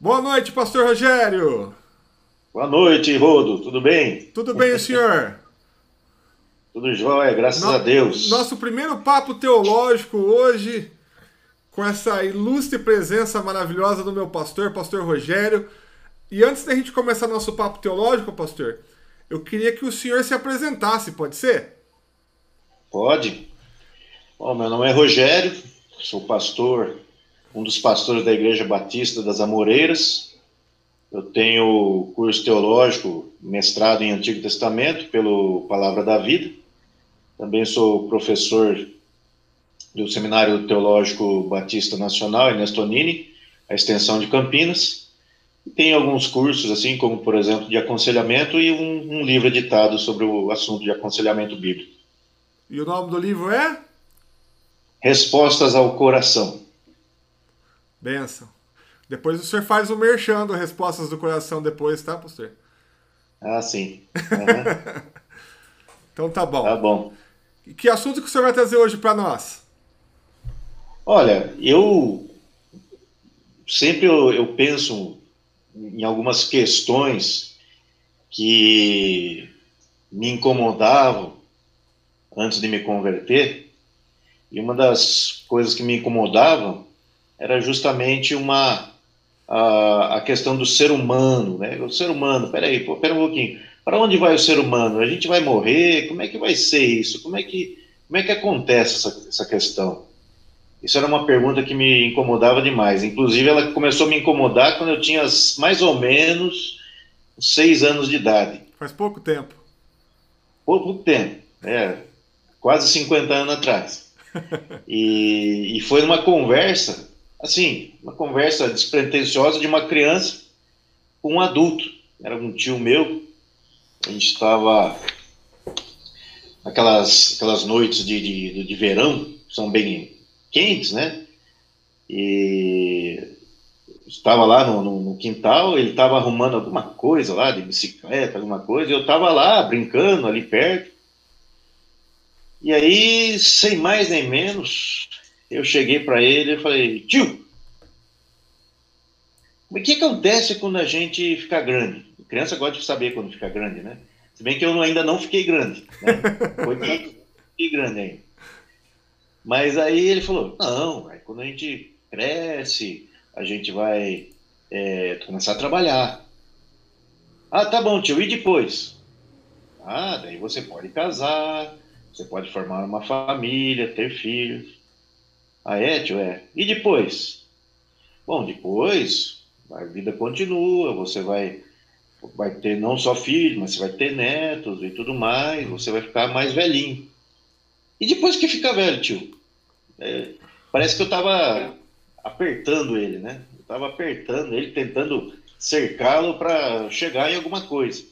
Boa noite, pastor Rogério. Boa noite, Rodo. Tudo bem? Tudo bem, senhor? Tudo jóia, graças no, a Deus. Nosso primeiro papo teológico hoje, com essa ilustre presença maravilhosa do meu pastor, pastor Rogério. E antes da gente começar nosso papo teológico, pastor, eu queria que o senhor se apresentasse, pode ser? Pode. Bom, meu nome é Rogério, sou pastor, um dos pastores da Igreja Batista das Amoreiras. Eu tenho curso teológico, mestrado em Antigo Testamento pelo Palavra da Vida. Também sou professor do Seminário Teológico Batista Nacional, Ernesto Nini, a extensão de Campinas. E tenho alguns cursos, assim como, por exemplo, de aconselhamento e um, um livro editado sobre o assunto de aconselhamento bíblico. E o nome do livro é? Respostas ao Coração. Benção. Depois o senhor faz o merchan do Respostas do Coração depois, tá, pastor? Ah, sim. Uhum. então tá bom. Tá bom. E que assunto que o senhor vai trazer hoje para nós? Olha, eu sempre eu, eu penso em algumas questões que me incomodavam antes de me converter. E uma das coisas que me incomodavam era justamente uma a, a questão do ser humano, né? O ser humano, peraí, pô, pera um pouquinho. Para onde vai o ser humano? A gente vai morrer? Como é que vai ser isso? Como é que, como é que acontece essa, essa questão? Isso era uma pergunta que me incomodava demais. Inclusive, ela começou a me incomodar quando eu tinha mais ou menos seis anos de idade. Faz pouco tempo. Pouco tempo, é, quase 50 anos atrás. e, e foi numa conversa, assim, uma conversa despretensiosa de uma criança com um adulto. Era um tio meu, a gente estava aquelas aquelas noites de, de, de verão são bem quentes, né? E estava lá no, no, no quintal, ele estava arrumando alguma coisa lá de bicicleta, alguma coisa, e eu estava lá brincando ali perto. E aí, sem mais nem menos, eu cheguei para ele e falei: Tio, o que acontece quando a gente fica grande? A criança gosta de saber quando fica grande, né? Se bem que eu ainda não fiquei grande, né? Foi fiquei grande ainda. Mas aí ele falou: não, aí quando a gente cresce, a gente vai é, começar a trabalhar. Ah, tá bom, tio, e depois? Ah, daí você pode casar, você pode formar uma família, ter filhos. Ah, é? É. E depois? Bom, depois a vida continua, você vai, vai ter não só filhos, mas você vai ter netos e tudo mais, você vai ficar mais velhinho. E depois que fica velho, tio? É, parece que eu estava apertando ele, né? Eu estava apertando ele, tentando cercá-lo para chegar em alguma coisa.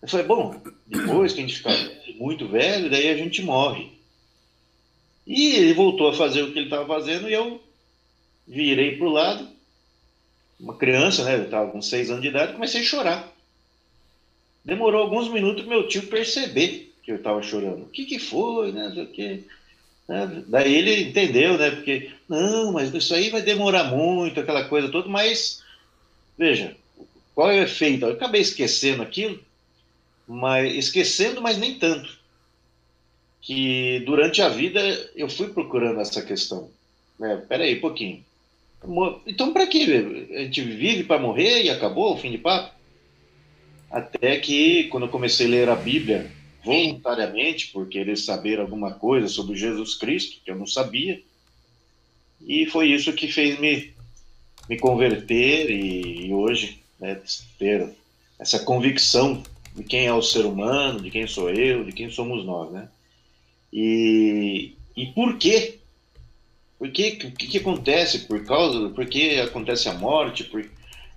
Eu falei, bom, depois que a gente ficar muito velho, daí a gente morre. E ele voltou a fazer o que ele estava fazendo e eu virei para o lado, uma criança, né? Eu estava com seis anos de idade, comecei a chorar. Demorou alguns minutos meu tio perceber que eu estava chorando. O que, que foi, né? O que? Né? Daí ele entendeu, né? Porque, não, mas isso aí vai demorar muito, aquela coisa toda, mas, veja, qual é o efeito? Eu acabei esquecendo aquilo, mas esquecendo, mas nem tanto. Que durante a vida eu fui procurando essa questão. Né? Peraí, um pouquinho. Então, para que? A gente vive para morrer e acabou o fim de papo? Até que, quando eu comecei a ler a Bíblia, voluntariamente por querer saber alguma coisa sobre Jesus Cristo, que eu não sabia. E foi isso que fez me, me converter e, e hoje né, ter essa convicção de quem é o ser humano, de quem sou eu, de quem somos nós, né? E, e por quê? Por quê? O que, que acontece por causa? Por que acontece a morte? Por,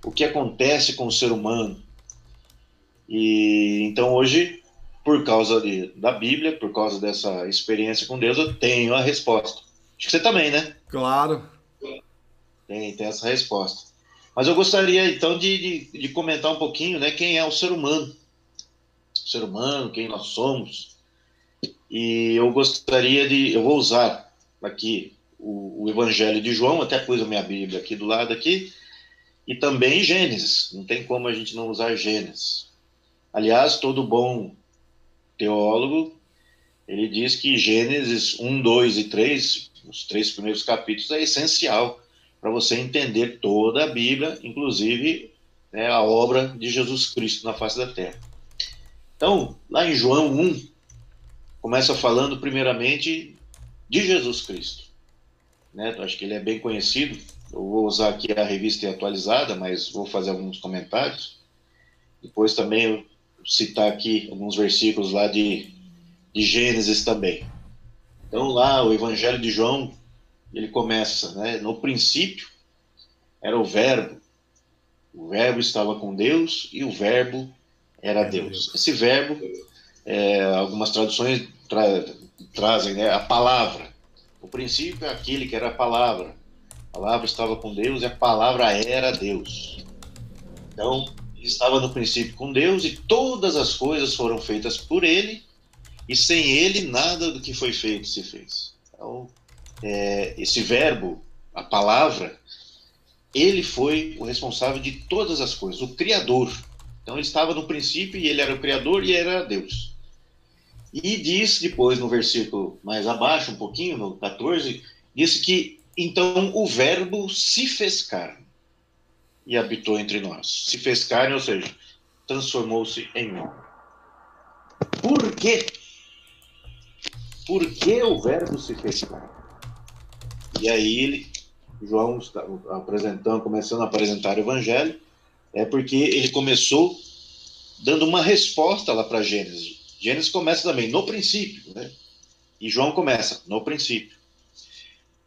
o que acontece com o ser humano? E então hoje por causa de, da Bíblia, por causa dessa experiência com Deus, eu tenho a resposta. Acho que você também, né? Claro. Tem, tem essa resposta. Mas eu gostaria, então, de, de, de comentar um pouquinho né, quem é o ser humano. O ser humano, quem nós somos. E eu gostaria de. Eu vou usar aqui o, o Evangelho de João, até pus a minha Bíblia aqui do lado aqui. e também Gênesis. Não tem como a gente não usar Gênesis. Aliás, todo bom teólogo, ele diz que Gênesis 1, 2 e 3, os três primeiros capítulos, é essencial para você entender toda a Bíblia, inclusive né, a obra de Jesus Cristo na face da terra. Então, lá em João 1, começa falando primeiramente de Jesus Cristo. Né? Acho que ele é bem conhecido. Eu vou usar aqui a revista atualizada, mas vou fazer alguns comentários. Depois também eu citar aqui alguns versículos lá de, de Gênesis também. Então lá o Evangelho de João ele começa, né? No princípio era o Verbo, o Verbo estava com Deus e o Verbo era Deus. Esse Verbo, é, algumas traduções tra trazem, né? A palavra. O princípio é aquele que era a palavra. A palavra estava com Deus e a palavra era Deus. Então estava no princípio com Deus e todas as coisas foram feitas por Ele e sem Ele nada do que foi feito se fez. Então é, esse verbo, a palavra, ele foi o responsável de todas as coisas, o Criador. Então ele estava no princípio e ele era o Criador e era Deus. E diz depois no versículo mais abaixo, um pouquinho, no 14, disse que então o Verbo se fez carne e habitou entre nós. Se fez carne, ou seja, transformou-se em homem. Por quê? Por que o Verbo se fez carne? E aí ele, João está apresentando, começando a apresentar o Evangelho, é porque ele começou dando uma resposta lá para Gênesis. Gênesis começa também no princípio, né? E João começa no princípio.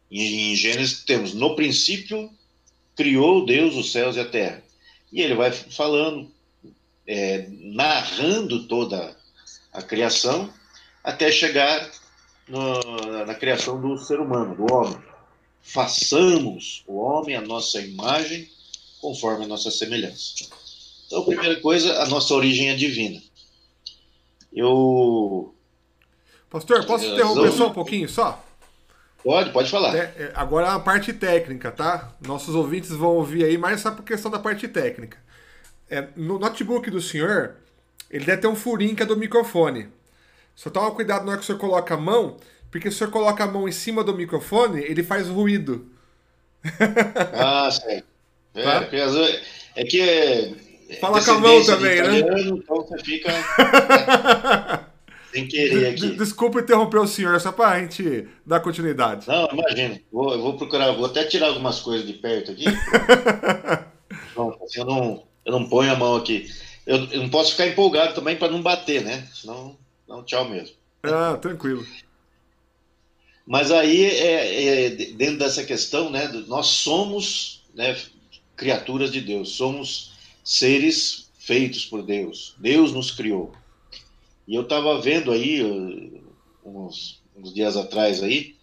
Em Gênesis temos no princípio criou Deus os céus e a terra. E ele vai falando, é, narrando toda a criação, até chegar no, na criação do ser humano, do homem façamos o homem a nossa imagem, conforme a nossa semelhança. Então, a primeira coisa, a nossa origem é divina. Eu. Pastor, posso eu, interromper eu... só um pouquinho só? Pode, pode falar. É, é, agora a parte técnica, tá? Nossos ouvintes vão ouvir aí mais só por questão da parte técnica. É, no notebook do senhor, ele deve ter um furinho que é do microfone. Só toma cuidado na hora que o senhor coloca a mão, porque se o senhor coloca a mão em cima do microfone, ele faz ruído. Ah, sei. É, tá? é que. Fala com a mão também, né? Então você fica. sem querer aqui. Desculpa interromper o senhor, só para a gente dar continuidade. Não, imagina. Vou, eu vou procurar, vou até tirar algumas coisas de perto aqui. assim, eu, não, eu não ponho a mão aqui. Eu, eu não posso ficar empolgado também para não bater, né? Senão, não, tchau mesmo. Ah, tranquilo. Mas aí, é, é, dentro dessa questão, né, nós somos né, criaturas de Deus, somos seres feitos por Deus. Deus nos criou. E eu estava vendo aí, uh, uns, uns, dias atrás aí,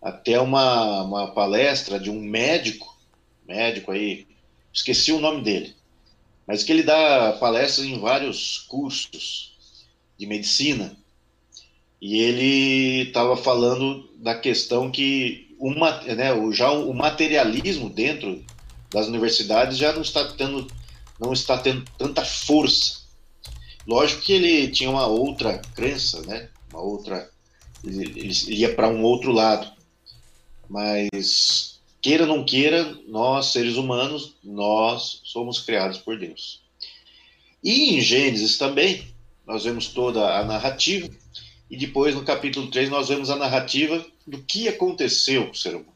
até uma, uma palestra de um médico, médico aí, esqueci o nome dele, mas que ele dá palestras em vários cursos de medicina. E ele estava falando da questão que uma, né, o, já o materialismo dentro das universidades já não está tendo, não está tendo tanta força. Lógico que ele tinha uma outra crença, né? Uma outra, ele, ele ia para um outro lado. Mas queira ou não queira, nós seres humanos, nós somos criados por Deus. E em Gênesis também, nós vemos toda a narrativa e depois, no capítulo 3, nós vemos a narrativa do que aconteceu com o ser humano.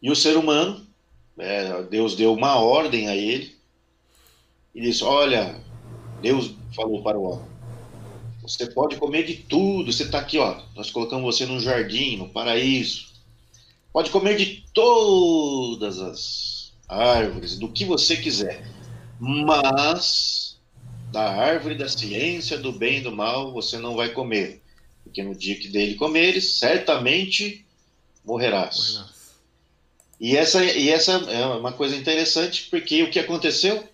E o ser humano, é, Deus deu uma ordem a ele e disse: Olha, Deus falou para o homem: Você pode comer de tudo. Você está aqui, ó. Nós colocamos você num jardim, no paraíso. Pode comer de todas as árvores, do que você quiser. Mas da árvore da ciência do bem e do mal você não vai comer, porque no dia que dele comeres, certamente morrerás. morrerás. E essa, e essa é uma coisa interessante, porque o que aconteceu?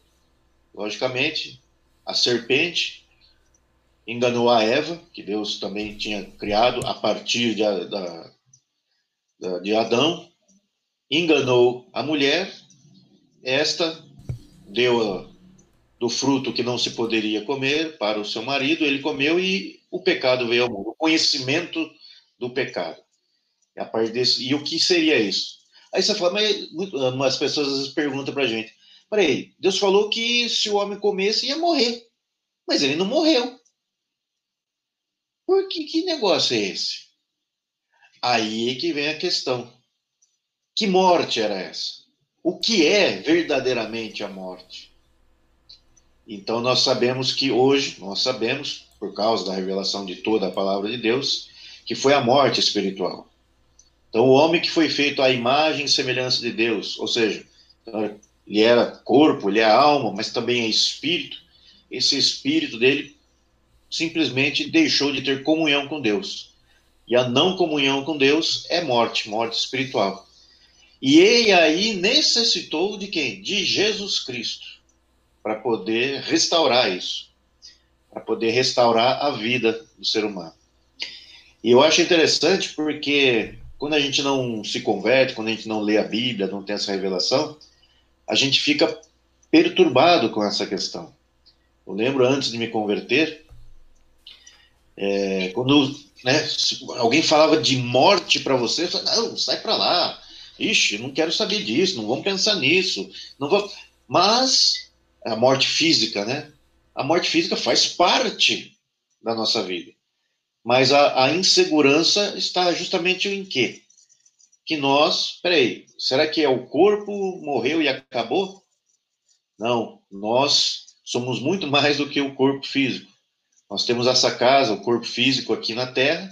Logicamente, a serpente enganou a Eva, que Deus também tinha criado a partir de, de Adão, enganou a mulher, esta deu do fruto que não se poderia comer para o seu marido, ele comeu e o pecado veio ao mundo, o conhecimento do pecado. E, a partir desse, e o que seria isso? Aí você fala, mas umas pessoas às vezes perguntam para a gente, peraí, Deus falou que se o homem comesse ia morrer, mas ele não morreu. Por que, que negócio é esse? Aí é que vem a questão. Que morte era essa? O que é verdadeiramente a morte? Então nós sabemos que hoje, nós sabemos, por causa da revelação de toda a palavra de Deus, que foi a morte espiritual. Então o homem que foi feito à imagem e semelhança de Deus, ou seja, ele era corpo, ele é alma, mas também é espírito, esse espírito dele simplesmente deixou de ter comunhão com Deus. E a não comunhão com Deus é morte, morte espiritual. E ele aí necessitou de quem? De Jesus Cristo para poder restaurar isso, para poder restaurar a vida do ser humano. E eu acho interessante porque quando a gente não se converte, quando a gente não lê a Bíblia, não tem essa revelação, a gente fica perturbado com essa questão. Eu lembro antes de me converter, é, quando né, alguém falava de morte para você, eu falava, não, sai para lá. Ixi, não quero saber disso, não vamos pensar nisso. Não vou... Mas a morte física, né? A morte física faz parte da nossa vida. Mas a, a insegurança está justamente em quê? Que nós, peraí, será que é o corpo morreu e acabou? Não, nós somos muito mais do que o corpo físico. Nós temos essa casa, o corpo físico aqui na Terra,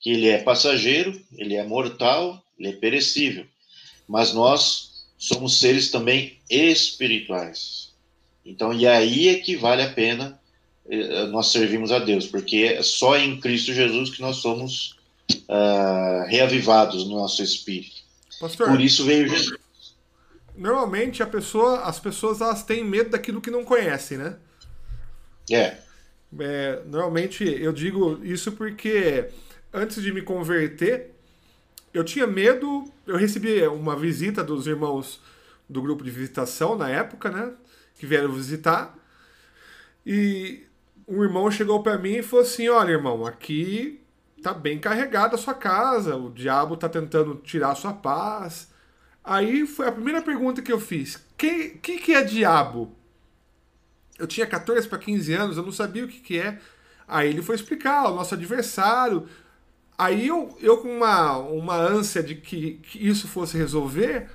que ele é passageiro, ele é mortal, ele é perecível. Mas nós somos seres também espirituais. Então, e aí é que vale a pena nós servimos a Deus, porque é só em Cristo Jesus que nós somos uh, reavivados no nosso espírito. Pastor, Por isso veio Jesus. Normalmente a pessoa, as pessoas elas têm medo daquilo que não conhecem, né? É. é. Normalmente eu digo isso porque antes de me converter, eu tinha medo. Eu recebi uma visita dos irmãos do grupo de visitação na época, né? que vieram visitar. E um irmão chegou para mim e falou assim: Olha, irmão, aqui tá bem carregada a sua casa, o diabo tá tentando tirar a sua paz. Aí foi a primeira pergunta que eu fiz: que que, que é diabo? Eu tinha 14 para 15 anos, eu não sabia o que, que é. Aí ele foi explicar: o nosso adversário. Aí eu, eu com uma, uma ânsia de que, que isso fosse resolver,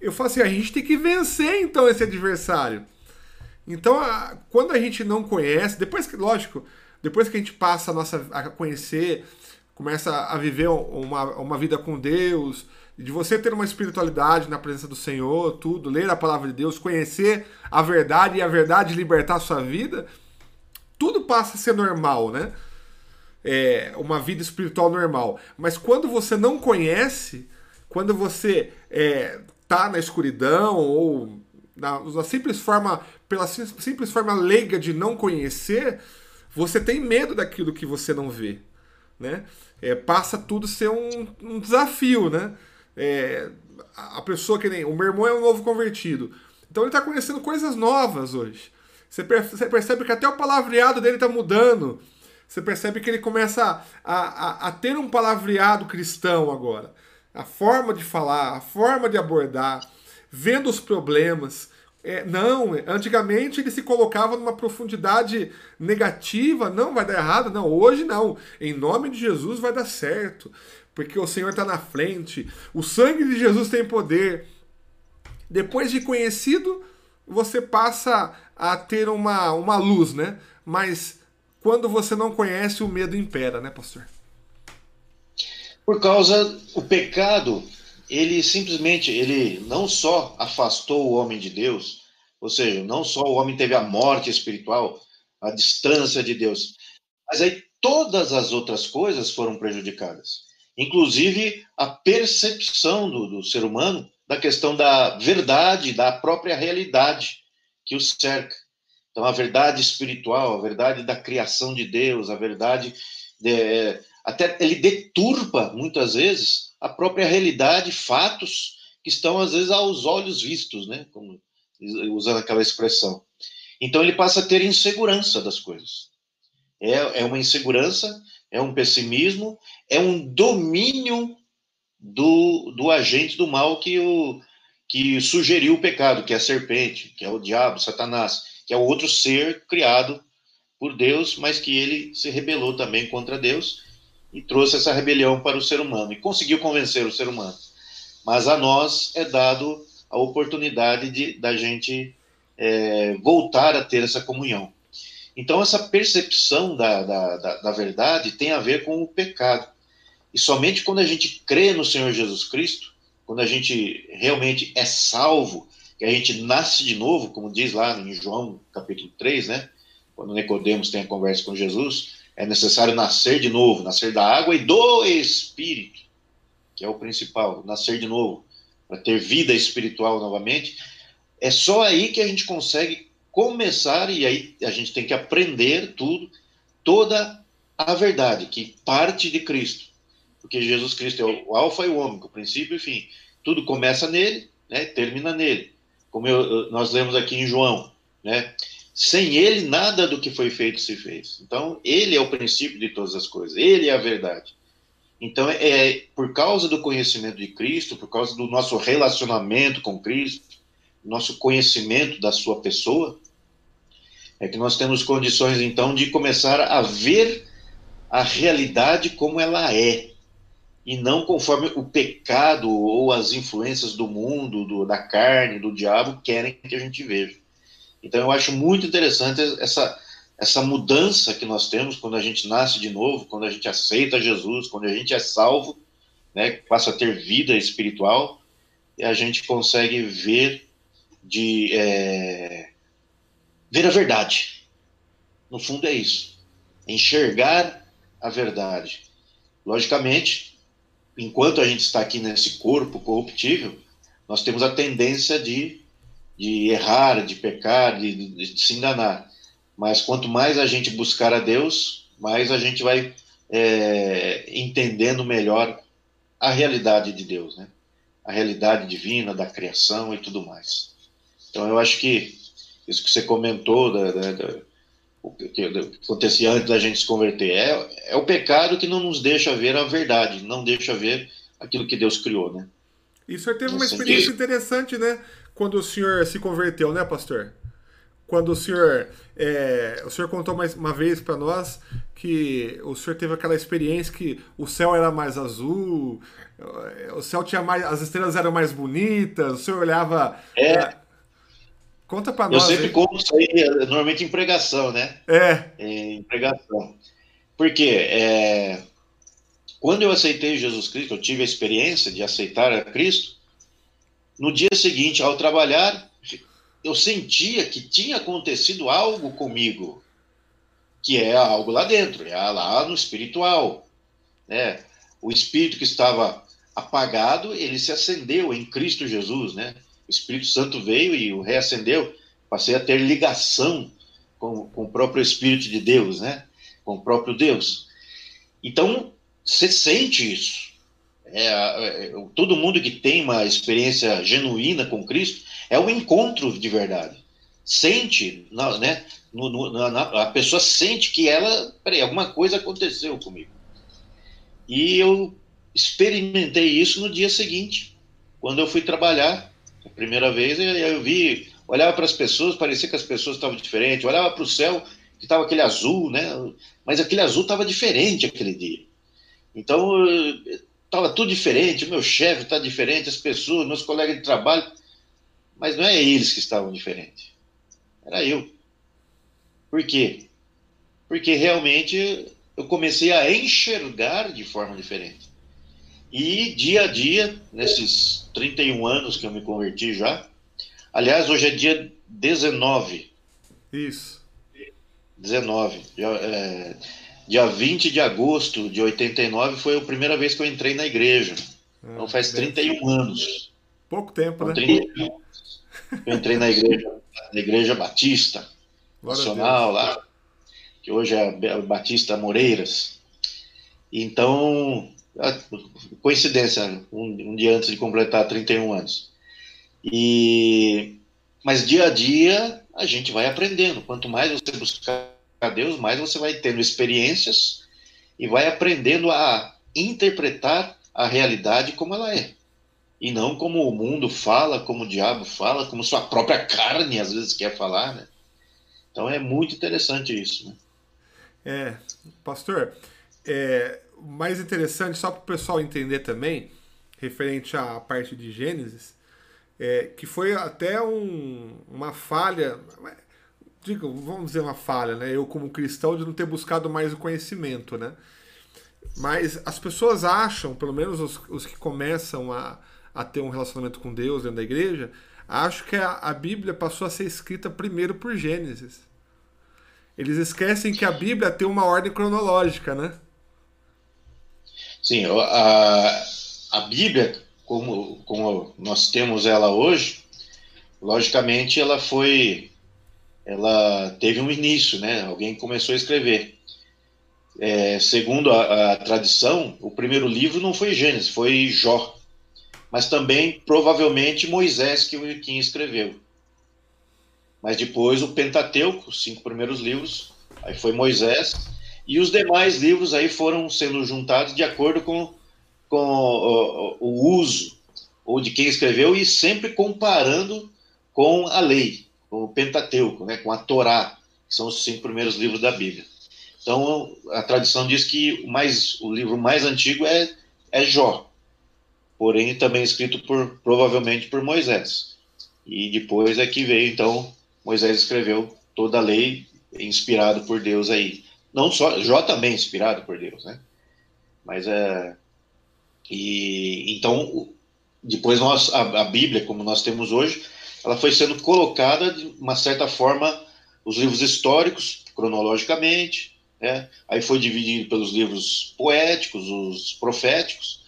eu falo assim, a gente tem que vencer então esse adversário. Então, a, quando a gente não conhece, depois que, lógico, depois que a gente passa a, nossa, a conhecer, começa a viver uma, uma vida com Deus, de você ter uma espiritualidade na presença do Senhor, tudo, ler a palavra de Deus, conhecer a verdade e a verdade libertar a sua vida, tudo passa a ser normal, né? É, uma vida espiritual normal. Mas quando você não conhece, quando você é, tá na escuridão ou na, na simples forma, pela simples forma leiga de não conhecer, você tem medo daquilo que você não vê, né? É, passa tudo ser um, um desafio, né? É, a pessoa que nem o meu irmão é um novo convertido, então ele está conhecendo coisas novas hoje. Você percebe que até o palavreado dele está mudando. Você percebe que ele começa a, a, a ter um palavreado cristão agora a forma de falar, a forma de abordar, vendo os problemas. É, não, antigamente ele se colocava numa profundidade negativa, não vai dar errado, não, hoje não. Em nome de Jesus vai dar certo, porque o Senhor está na frente, o sangue de Jesus tem poder. Depois de conhecido, você passa a ter uma, uma luz, né? Mas quando você não conhece, o medo impera, né, pastor? Por causa o pecado, ele simplesmente ele não só afastou o homem de Deus, ou seja, não só o homem teve a morte espiritual, a distância de Deus, mas aí todas as outras coisas foram prejudicadas, inclusive a percepção do, do ser humano da questão da verdade, da própria realidade que o cerca. Então, a verdade espiritual, a verdade da criação de Deus, a verdade de, até ele deturpa muitas vezes a própria realidade, fatos que estão, às vezes, aos olhos vistos, né? Como, usando aquela expressão. Então, ele passa a ter insegurança das coisas. É, é uma insegurança, é um pessimismo, é um domínio do, do agente do mal que, o, que sugeriu o pecado, que é a serpente, que é o diabo, Satanás, que é o outro ser criado por Deus, mas que ele se rebelou também contra Deus e trouxe essa rebelião para o ser humano e conseguiu convencer o ser humano. Mas a nós é dado a oportunidade de da gente é, voltar a ter essa comunhão. Então, essa percepção da, da, da, da verdade tem a ver com o pecado. E somente quando a gente crê no Senhor Jesus Cristo, quando a gente realmente é salvo, que a gente nasce de novo, como diz lá em João capítulo 3, né? Quando Nicodemos tem a conversa com Jesus, é necessário nascer de novo, nascer da água e do Espírito, que é o principal, nascer de novo, para ter vida espiritual novamente. É só aí que a gente consegue começar, e aí a gente tem que aprender tudo, toda a verdade, que parte de Cristo. Porque Jesus Cristo é o alfa e o ômega, o princípio e fim. Tudo começa nele, né, termina nele. Como eu, nós lemos aqui em João, né? Sem ele, nada do que foi feito se fez. Então, ele é o princípio de todas as coisas, ele é a verdade. Então, é por causa do conhecimento de Cristo, por causa do nosso relacionamento com Cristo, nosso conhecimento da sua pessoa, é que nós temos condições, então, de começar a ver a realidade como ela é, e não conforme o pecado ou as influências do mundo, do, da carne, do diabo querem que a gente veja. Então eu acho muito interessante essa, essa mudança que nós temos quando a gente nasce de novo, quando a gente aceita Jesus, quando a gente é salvo, né, passa a ter vida espiritual, e a gente consegue ver de é, ver a verdade. No fundo é isso, enxergar a verdade. Logicamente, enquanto a gente está aqui nesse corpo corruptível, nós temos a tendência de de errar, de pecar, de, de, de, se enganar. Mas quanto mais a gente buscar a Deus, mais a gente vai é, entendendo melhor a realidade de Deus, né? A realidade divina da criação e tudo mais. Então eu acho que isso que você comentou da, da, da o que acontecia antes da gente se converter é, é o pecado que não nos deixa ver a verdade, não deixa ver aquilo que Deus criou, né? E o senhor teve uma experiência interessante, né? Quando o senhor se converteu, né, pastor? Quando o senhor, é, o senhor contou mais uma vez para nós que o senhor teve aquela experiência que o céu era mais azul, o céu tinha mais, as estrelas eram mais bonitas, o senhor olhava. É. é conta para nós. Eu sempre conto isso aí, normalmente em pregação, né? É. Em pregação. Porque é, quando eu aceitei Jesus Cristo, eu tive a experiência de aceitar a Cristo, no dia seguinte, ao trabalhar, eu sentia que tinha acontecido algo comigo, que é algo lá dentro, é lá no espiritual. Né? O espírito que estava apagado, ele se acendeu em Cristo Jesus, né? O Espírito Santo veio e o reacendeu. Passei a ter ligação com, com o próprio Espírito de Deus, né? Com o próprio Deus. Então, você sente isso. É, é, todo mundo que tem uma experiência genuína com Cristo é um encontro de verdade. Sente, né? No, no, na, a pessoa sente que ela, peraí, alguma coisa aconteceu comigo. E eu experimentei isso no dia seguinte, quando eu fui trabalhar a primeira vez, eu vi, olhava para as pessoas, parecia que as pessoas estavam diferentes, olhava para o céu, que estava aquele azul, né? Mas aquele azul estava diferente aquele dia. Então, estava tudo diferente, o meu chefe está diferente, as pessoas, meus colegas de trabalho, mas não é eles que estavam diferentes, era eu. Por quê? Porque realmente eu comecei a enxergar de forma diferente. E dia a dia, nesses 31 anos que eu me converti já, aliás, hoje é dia 19. Isso. 19. Já, é, Dia 20 de agosto de 89 foi a primeira vez que eu entrei na igreja. Ah, então faz 31 anos. Pouco tempo, né? 31 anos. Eu entrei na igreja, na igreja Batista, Glória nacional lá, que hoje é a Batista Moreiras. Então, coincidência, um, um, dia antes de completar 31 anos. E, mas dia a dia a gente vai aprendendo. Quanto mais você buscar a Deus, mais você vai tendo experiências e vai aprendendo a interpretar a realidade como ela é. E não como o mundo fala, como o diabo fala, como sua própria carne às vezes quer falar, né? Então é muito interessante isso, né? É, pastor, é, mais interessante, só para o pessoal entender também, referente à parte de Gênesis, é, que foi até um, uma falha, digo, vamos dizer uma falha, né? Eu como cristão de não ter buscado mais o conhecimento, né? Mas as pessoas acham, pelo menos os, os que começam a, a ter um relacionamento com Deus dentro da igreja, acham que a, a Bíblia passou a ser escrita primeiro por Gênesis. Eles esquecem que a Bíblia tem uma ordem cronológica, né? Sim, a, a Bíblia, como, como nós temos ela hoje, logicamente ela foi. Ela teve um início, né? Alguém começou a escrever. É, segundo a, a, tradição, o primeiro livro não foi Gênesis, foi Jó. Mas também, provavelmente, Moisés que, que escreveu. Mas depois o Pentateuco, os cinco primeiros livros, aí foi Moisés, e os demais livros aí foram sendo juntados de acordo com, com o, o uso ou de quem escreveu e sempre comparando com a lei, com o Pentateuco, né, com a Torá, que são os cinco primeiros livros da Bíblia. Então, a tradição diz que o, mais, o livro mais antigo é, é Jó, porém também escrito por provavelmente por Moisés. E depois é que veio, então, Moisés escreveu toda a lei inspirado por Deus aí. Não só, Jó também é inspirado por Deus, né? Mas é. E então, depois nós, a, a Bíblia, como nós temos hoje, ela foi sendo colocada de uma certa forma, os livros históricos, cronologicamente, né? aí foi dividido pelos livros poéticos, os proféticos,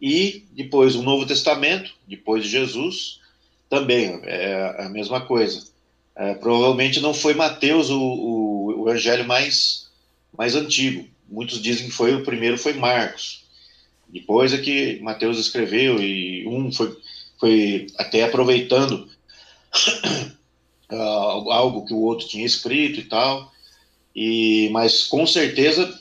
e depois o Novo Testamento, depois de Jesus, também é a mesma coisa. É, provavelmente não foi Mateus o, o, o evangelho mais mais antigo. Muitos dizem que foi o primeiro foi Marcos. Depois é que Mateus escreveu e um foi, foi até aproveitando uh, algo que o outro tinha escrito e tal. E mas com certeza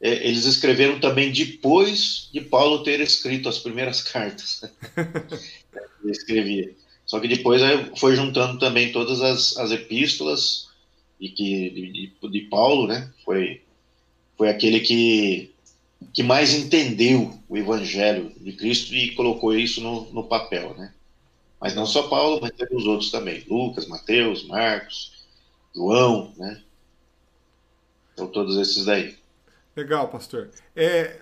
é, eles escreveram também depois de Paulo ter escrito as primeiras cartas. Ele escrevia. Só que depois foi juntando também todas as, as epístolas e que de, de, Paulo, né? Foi foi aquele que que mais entendeu o evangelho de Cristo e colocou isso no, no papel, né? Mas não só Paulo, mas também os outros também, Lucas, Mateus, Marcos, João, né? Então todos esses daí. Legal, pastor. É,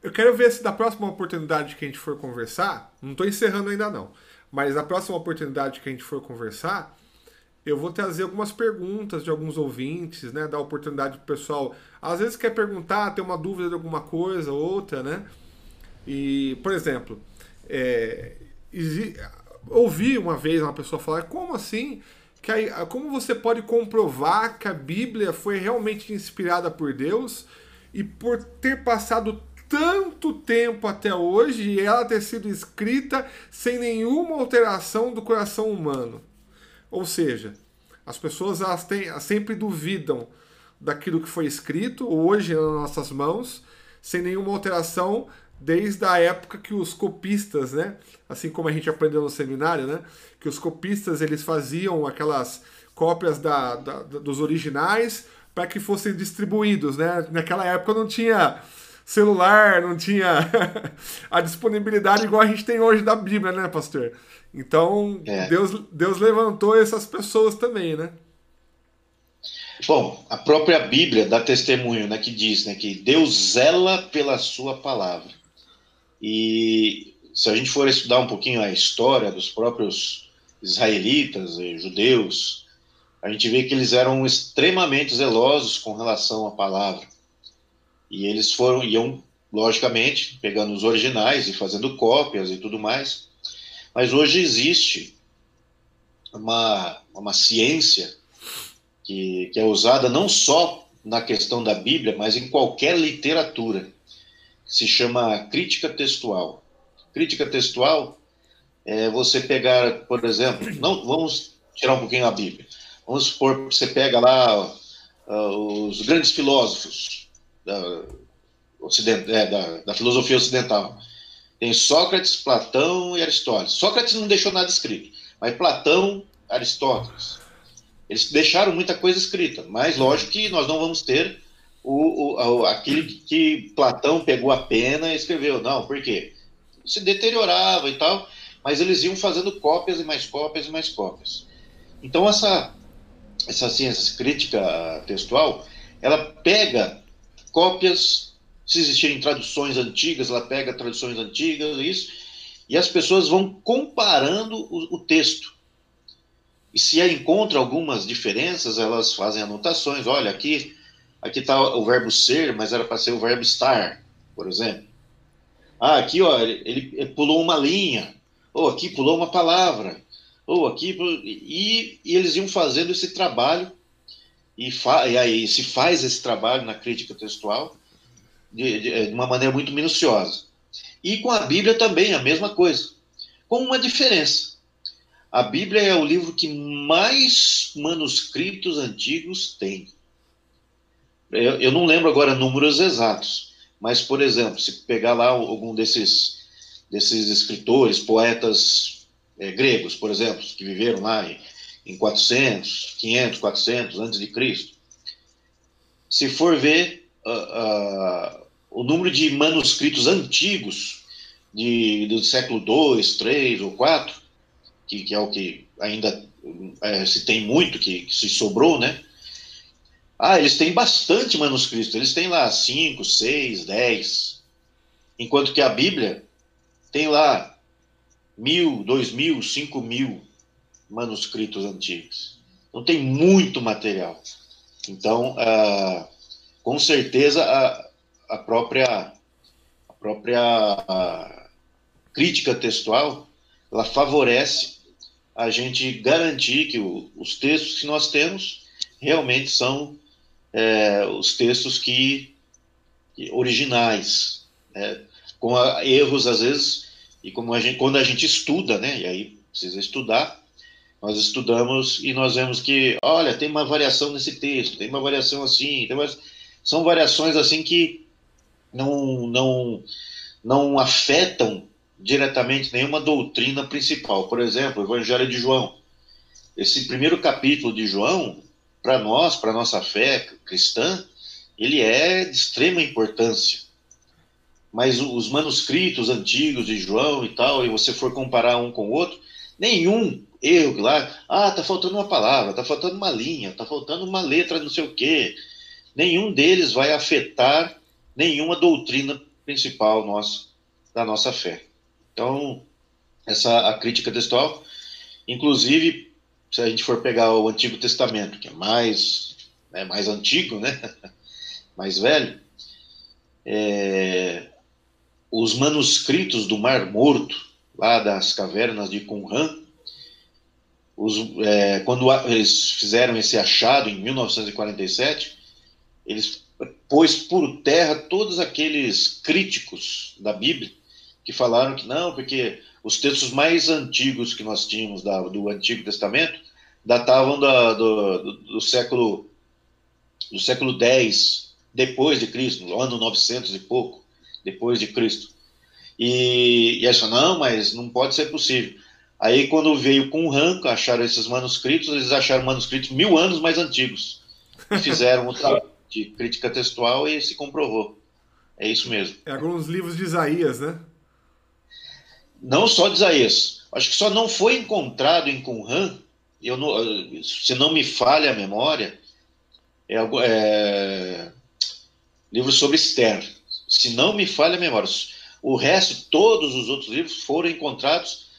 eu quero ver se da próxima oportunidade que a gente for conversar, não estou encerrando ainda não, mas da próxima oportunidade que a gente for conversar, eu vou trazer algumas perguntas de alguns ouvintes, né? Dar oportunidade pro pessoal. Às vezes quer perguntar, ter uma dúvida de alguma coisa, outra, né? E, por exemplo, é, ouvi uma vez uma pessoa falar, como assim? Que aí, como você pode comprovar que a Bíblia foi realmente inspirada por Deus e por ter passado tanto tempo até hoje e ela ter sido escrita sem nenhuma alteração do coração humano? Ou seja, as pessoas elas têm, elas sempre duvidam daquilo que foi escrito hoje nas nossas mãos, sem nenhuma alteração, desde a época que os copistas, né, assim como a gente aprendeu no seminário, né, que os copistas eles faziam aquelas cópias da, da dos originais para que fossem distribuídos, né? Naquela época não tinha celular, não tinha a disponibilidade igual a gente tem hoje da Bíblia, né, pastor? Então, é. Deus, Deus levantou essas pessoas também, né? Bom, a própria Bíblia dá testemunho, né, que diz, né, que Deus zela pela sua palavra. E se a gente for estudar um pouquinho a história dos próprios israelitas e judeus, a gente vê que eles eram extremamente zelosos com relação à palavra. E eles foram iam logicamente pegando os originais e fazendo cópias e tudo mais. Mas hoje existe uma, uma ciência que, que é usada não só na questão da Bíblia, mas em qualquer literatura, se chama crítica textual. Crítica textual é você pegar, por exemplo, não vamos tirar um pouquinho a Bíblia. Vamos supor que você pega lá uh, os grandes filósofos da, ocident, é, da, da filosofia ocidental. Tem Sócrates, Platão e Aristóteles. Sócrates não deixou nada escrito, mas Platão, Aristóteles. Eles deixaram muita coisa escrita, mas lógico que nós não vamos ter o, o, aquele que Platão pegou a pena e escreveu. Não, por quê? Se deteriorava e tal, mas eles iam fazendo cópias e mais cópias e mais cópias. Então essa essa ciência crítica textual, ela pega cópias, se existirem traduções antigas, ela pega traduções antigas, isso, e as pessoas vão comparando o, o texto. E se encontra algumas diferenças, elas fazem anotações. Olha, aqui aqui está o verbo ser, mas era para ser o verbo estar, por exemplo. Ah, aqui ó, ele, ele pulou uma linha, ou aqui pulou uma palavra ou aqui, e, e eles iam fazendo esse trabalho, e, fa, e aí se faz esse trabalho na crítica textual de, de, de uma maneira muito minuciosa. E com a Bíblia também, a mesma coisa, com uma diferença. A Bíblia é o livro que mais manuscritos antigos tem. Eu, eu, não lembro agora números exatos, mas, por exemplo, se pegar lá algum desses, desses escritores, poetas é, gregos, por exemplo, que viveram lá em, em 400, 500, 400 antes de Cristo. Se for ver uh, uh, o número de manuscritos antigos de, do século 2, 3 ou 4, que, que é o que ainda é, se tem muito, que, que se sobrou, né? Ah, eles têm bastante manuscritos, eles têm lá 5, 6, 10. Enquanto que a Bíblia tem lá mil, dois mil, cinco mil manuscritos antigos. Então tem muito material. Então, ah, com certeza, a, a própria, a própria a crítica textual ela favorece a gente garantir que o, os textos que nós temos realmente são é, os textos que, originais, né? com a, erros às vezes e como a gente, quando a gente estuda, né, e aí precisa estudar, nós estudamos e nós vemos que, olha, tem uma variação nesse texto, tem uma variação assim, uma... são variações assim que não, não, não afetam diretamente nenhuma doutrina principal. Por exemplo, o Evangelho de João. Esse primeiro capítulo de João, para nós, para nossa fé cristã, ele é de extrema importância mas os manuscritos antigos de João e tal, e você for comparar um com o outro, nenhum erro lá, ah, tá faltando uma palavra, tá faltando uma linha, tá faltando uma letra, não sei o quê. Nenhum deles vai afetar nenhuma doutrina principal nossa, da nossa fé. Então, essa a crítica textual, inclusive, se a gente for pegar o Antigo Testamento, que é mais, né, mais antigo, né, mais velho, é, os manuscritos do Mar Morto, lá das cavernas de Qumran, os, é, quando eles fizeram esse achado em 1947, eles pôs por terra todos aqueles críticos da Bíblia que falaram que não, porque os textos mais antigos que nós tínhamos da, do Antigo Testamento datavam da, do, do, do, século do século 10 depois de Cristo, no ano 900 e pouco depois de Cristo. E, e não, mas não pode ser possível. Aí, quando veio com o ranco, acharam esses manuscritos, eles acharam manuscritos mil anos mais antigos. E fizeram o trabalho de crítica textual e se comprovou. É isso mesmo. É alguns livros de Isaías, né? Não só de Isaías. Acho que só não foi encontrado em Qumran, eu não, se não me falha a memória, é, é livro sobre Esther se não me falha a memória. O resto, todos os outros livros foram encontrados,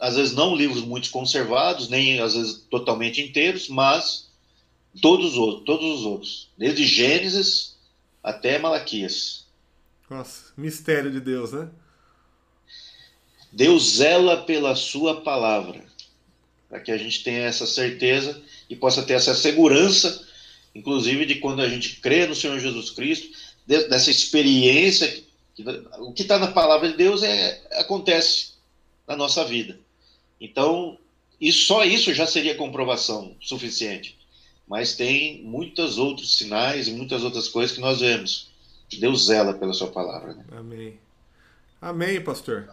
às vezes não livros muito conservados, nem às vezes totalmente inteiros, mas todos os outros, todos os outros, desde Gênesis até Malaquias. Nossa, mistério de Deus, né? Deus zela pela sua palavra, para que a gente tenha essa certeza e possa ter essa segurança, inclusive de quando a gente crê no Senhor Jesus Cristo, dessa experiência O que está na palavra de Deus é, acontece na nossa vida. Então, e só isso já seria comprovação suficiente. Mas tem muitos outros sinais e muitas outras coisas que nós vemos. Deus zela pela sua palavra. Né? Amém. Amém, pastor.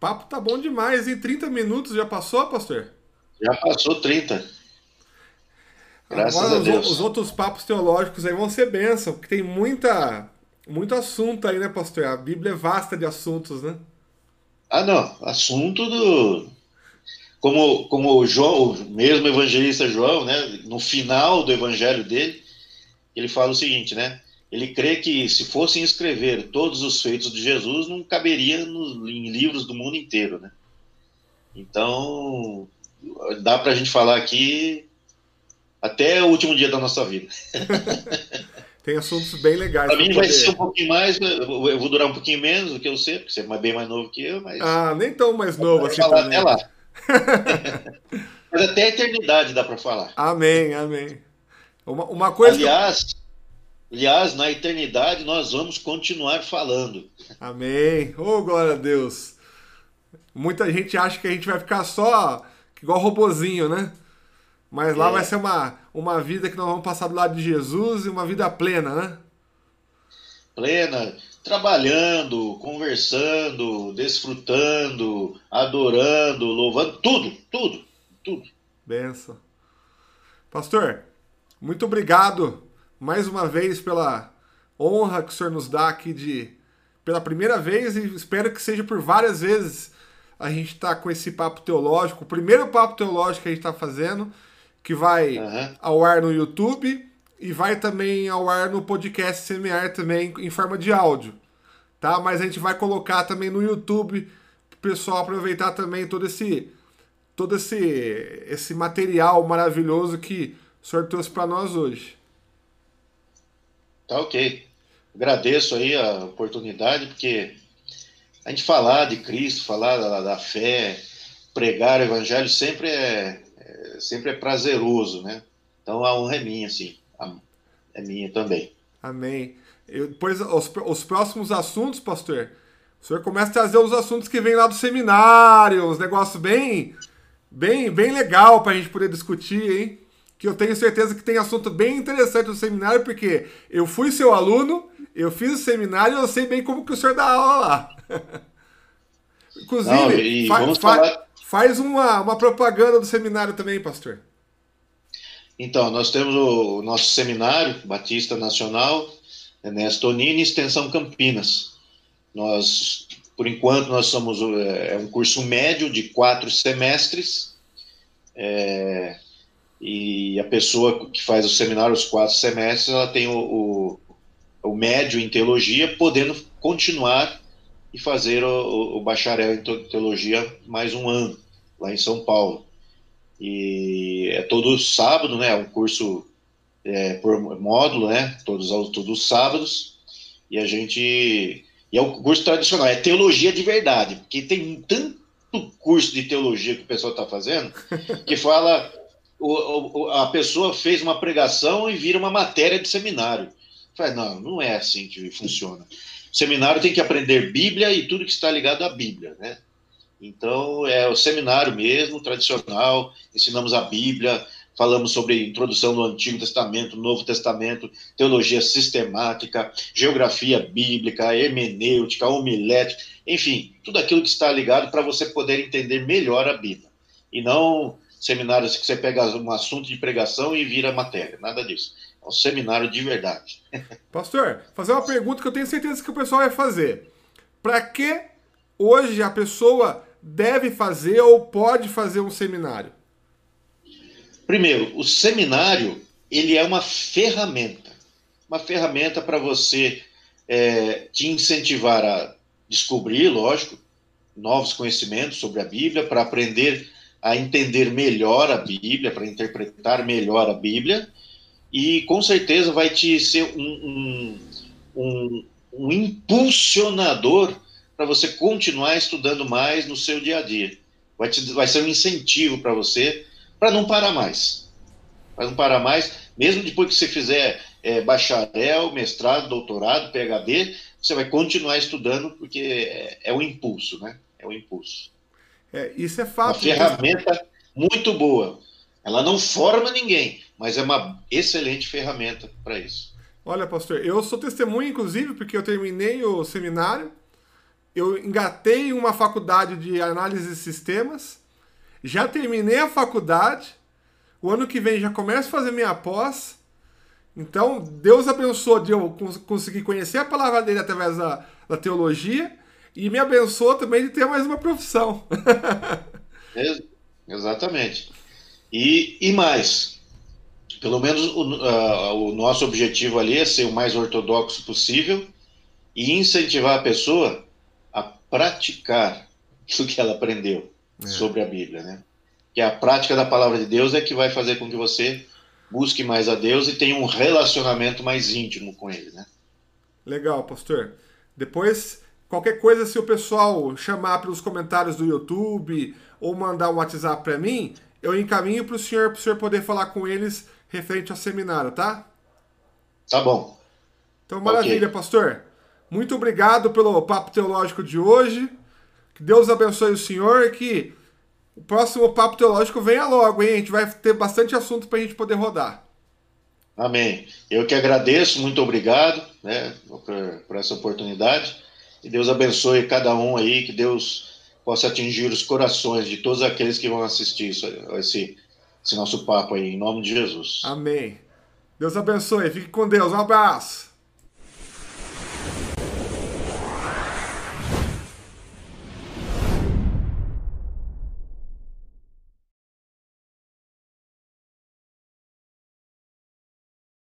Papo tá bom demais, em 30 minutos já passou, pastor? Já passou 30. Graças Agora, a Deus. Os, os outros papos teológicos aí vão ser bênção, porque tem muita, muito assunto aí, né, pastor? A Bíblia é vasta de assuntos, né? Ah, não. Assunto do. Como, como o João, o mesmo evangelista João, né? No final do evangelho dele, ele fala o seguinte, né? Ele crê que se fossem escrever todos os feitos de Jesus, não caberia no, em livros do mundo inteiro, né? Então, dá para a gente falar aqui até o último dia da nossa vida. Tem assuntos bem legais. Para mim poder... vai ser um pouquinho mais, eu vou durar um pouquinho menos do que eu sei, porque você é bem mais novo que eu, mas. Ah, nem tão mais novo assim. Falar até lá. mas até a eternidade dá para falar. Amém, amém. Uma, uma coisa. Aliás, aliás, na eternidade nós vamos continuar falando. Amém. Oh, glória a Deus. Muita gente acha que a gente vai ficar só igual robozinho, né? Mas lá é. vai ser uma, uma vida que nós vamos passar do lado de Jesus e uma vida plena, né? Plena, trabalhando, conversando, desfrutando, adorando, louvando, tudo, tudo, tudo. Benção. Pastor, muito obrigado mais uma vez pela honra que o senhor nos dá aqui de pela primeira vez e espero que seja por várias vezes a gente está com esse papo teológico, o primeiro papo teológico que a gente está fazendo, que vai uhum. ao ar no YouTube e vai também ao ar no podcast Semear também em forma de áudio, tá? Mas a gente vai colocar também no YouTube o pessoal aproveitar também todo esse todo esse esse material maravilhoso que o senhor trouxe para nós hoje. Tá ok. Agradeço aí a oportunidade, porque a gente falar de Cristo, falar da, da fé, pregar o evangelho sempre é, é, sempre é prazeroso, né? Então a honra é minha, sim. É minha também. Amém. Eu, depois, os, os próximos assuntos, pastor, o senhor começa a trazer os assuntos que vêm lá do seminário, os negócios bem, bem, bem legal para a gente poder discutir, hein? Que eu tenho certeza que tem assunto bem interessante do seminário, porque eu fui seu aluno, eu fiz o seminário e eu sei bem como que o senhor dá aula lá. Inclusive, Não, fa fa faz uma, uma propaganda do seminário também, pastor. Então, nós temos o nosso seminário Batista Nacional, Ernesto Nini, Extensão Campinas. Nós, por enquanto, nós somos é, é um curso médio de quatro semestres. É, e a pessoa que faz o seminário, os quatro semestres, ela tem o, o, o médio em teologia, podendo continuar e fazer o, o, bacharel em teologia mais um ano, lá em São Paulo. E é todo sábado, né? É um curso é, por módulo, né? Todos, todos os sábados. E a gente. E é um curso tradicional, é teologia de verdade, porque tem tanto curso de teologia que o pessoal está fazendo que fala. O, o, a pessoa fez uma pregação e vira uma matéria de seminário. Fala, não, não é assim que funciona. Seminário tem que aprender Bíblia e tudo que está ligado à Bíblia, né? Então, é o seminário mesmo, tradicional, ensinamos a Bíblia, falamos sobre introdução do Antigo Testamento, Novo Testamento, teologia sistemática, geografia bíblica, hermenêutica, homilética, enfim, tudo aquilo que está ligado para você poder entender melhor a Bíblia. E não seminários que você pega um assunto de pregação e vira matéria, nada disso um seminário de verdade. Pastor, fazer uma pergunta que eu tenho certeza que o pessoal vai fazer. Para que hoje a pessoa deve fazer ou pode fazer um seminário? Primeiro, o seminário ele é uma ferramenta, uma ferramenta para você é, te incentivar a descobrir, lógico, novos conhecimentos sobre a Bíblia, para aprender a entender melhor a Bíblia, para interpretar melhor a Bíblia e com certeza vai te ser um, um, um, um impulsionador para você continuar estudando mais no seu dia a dia. Vai, te, vai ser um incentivo para você para não parar mais. Para não parar mais, mesmo depois que você fizer é, bacharel, mestrado, doutorado, PhD, você vai continuar estudando porque é, é o impulso, né? É o impulso. É, isso é fato. Uma ferramenta muito boa. Ela não forma ninguém, mas é uma excelente ferramenta para isso. Olha, pastor, eu sou testemunha, inclusive, porque eu terminei o seminário, eu engatei uma faculdade de análise de sistemas, já terminei a faculdade, o ano que vem já começo a fazer minha pós. Então, Deus abençoou de eu conseguir conhecer a palavra dele através da, da teologia e me abençoou também de ter mais uma profissão. Exatamente. E, e mais, pelo menos o, uh, o nosso objetivo ali é ser o mais ortodoxo possível e incentivar a pessoa a praticar isso que ela aprendeu é. sobre a Bíblia, né? Que a prática da palavra de Deus é que vai fazer com que você busque mais a Deus e tenha um relacionamento mais íntimo com Ele, né? Legal, pastor. Depois, qualquer coisa, se o pessoal chamar pelos comentários do YouTube ou mandar um WhatsApp para mim, eu encaminho para o senhor, para o senhor poder falar com eles referente ao seminário, tá? Tá bom. Então, maravilha, okay. pastor. Muito obrigado pelo papo teológico de hoje. Que Deus abençoe o senhor e que o próximo papo teológico venha logo, hein? A gente vai ter bastante assunto para a gente poder rodar. Amém. Eu que agradeço, muito obrigado né, por, por essa oportunidade. Que Deus abençoe cada um aí, que Deus possa atingir os corações de todos aqueles que vão assistir isso, esse, esse nosso papo aí, em nome de Jesus. Amém. Deus abençoe. Fique com Deus. Um abraço.